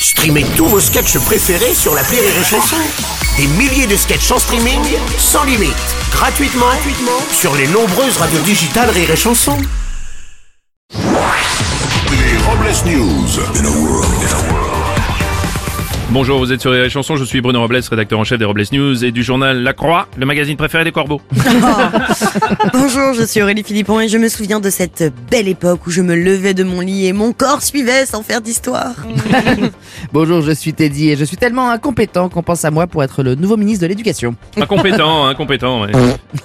Streamez tous vos sketchs préférés sur la Rire et Chanson. Des milliers de sketchs en streaming, sans limite, gratuitement, gratuitement sur les nombreuses radios digitales Rire et Chanson. Les Robles News. Bonjour, vous êtes sur les chansons, je suis Bruno Robles, rédacteur en chef des Robles News et du journal La Croix, le magazine préféré des corbeaux. Bonjour, je suis Aurélie Philippon et je me souviens de cette belle époque où je me levais de mon lit et mon corps suivait sans faire d'histoire. Bonjour, je suis Teddy et je suis tellement incompétent qu'on pense à moi pour être le nouveau ministre de l'Éducation. Incompétent, incompétent, ouais.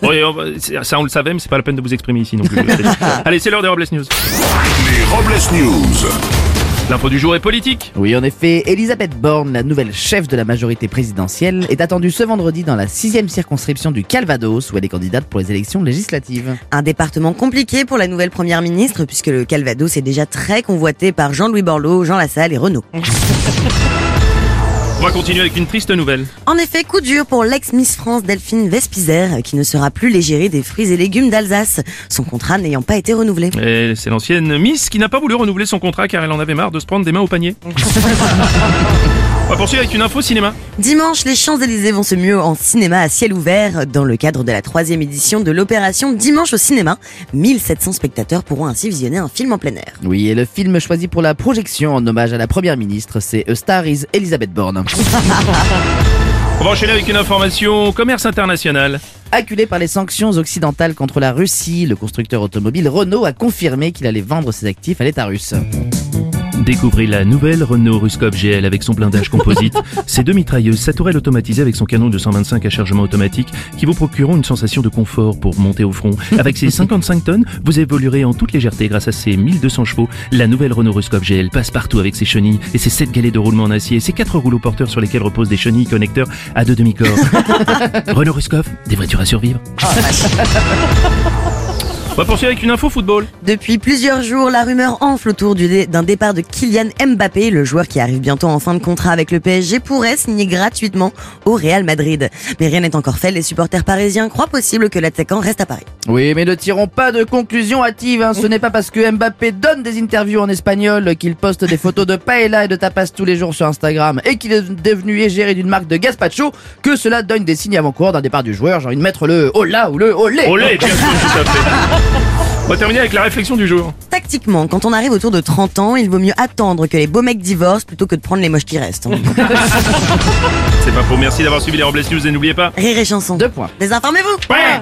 Oui, va- c'est- ça on le savait, mais c'est pas la peine de vous exprimer ici non plus. Allez, c'est l'heure des Robles News. Les Robles News. L'info du jour est politique. Oui, en effet, Elisabeth Borne, la nouvelle chef de la majorité présidentielle, est attendue ce vendredi dans la sixième circonscription du Calvados où elle est candidate pour les élections législatives. Un département compliqué pour la nouvelle première ministre puisque le Calvados est déjà très convoité par Jean-Louis Borloo, Jean Lassalle et Renaud. On va continuer avec une triste nouvelle. En effet, coup dur pour l'ex-Miss France Delphine Vespizer qui ne sera plus l'égérie des fruits et légumes d'Alsace, son contrat n'ayant pas été renouvelé. Et c'est l'ancienne Miss qui n'a pas voulu renouveler son contrat car elle en avait marre de se prendre des mains au panier. On va poursuivre avec une info cinéma. Dimanche, les Champs-Élysées vont se mieux en cinéma à ciel ouvert dans le cadre de la troisième édition de l'opération Dimanche au cinéma. 1700 spectateurs pourront ainsi visionner un film en plein air. Oui, et le film choisi pour la projection en hommage à la première ministre, c'est A Star is Elisabeth Borne. On va enchaîner avec une information commerce international. Acculé par les sanctions occidentales contre la Russie, le constructeur automobile Renault a confirmé qu'il allait vendre ses actifs à l'État russe. Découvrez la nouvelle Renault Ruskov GL avec son blindage composite, ses deux mitrailleuses, sa tourelle automatisée avec son canon de 125 à chargement automatique qui vous procureront une sensation de confort pour monter au front. Avec ses 55 tonnes, vous évoluerez en toute légèreté grâce à ses 1200 chevaux. La nouvelle Renault Ruskov GL passe partout avec ses chenilles et ses 7 galets de roulement en acier et ses 4 rouleaux porteurs sur lesquels reposent des chenilles connecteurs à deux demi-corps. Renault Ruskov, des voitures à survivre. On va poursuivre avec une info football. Depuis plusieurs jours, la rumeur enfle autour d'un départ de Kylian Mbappé, le joueur qui arrive bientôt en fin de contrat avec le PSG, pourrait signer gratuitement au Real Madrid. Mais rien n'est encore fait, les supporters parisiens croient possible que l'attaquant reste à Paris. Oui, mais ne tirons pas de conclusion hâtive. Hein. Ce n'est pas parce que Mbappé donne des interviews en espagnol, qu'il poste des photos de paella et de tapas tous les jours sur Instagram et qu'il est devenu égérie d'une marque de gazpacho que cela donne des signes avant-coureurs d'un départ du joueur. J'ai envie de mettre le hola ou le olé. Olé, bien sûr, tout à fait. On va terminer avec la réflexion du jour. Tactiquement, quand on arrive autour de 30 ans, il vaut mieux attendre que les beaux mecs divorcent plutôt que de prendre les moches qui restent. hein. C'est pas faux, merci d'avoir suivi les Robles News et n'oubliez pas. Rire et chanson. Deux points. Désinformez-vous Ouais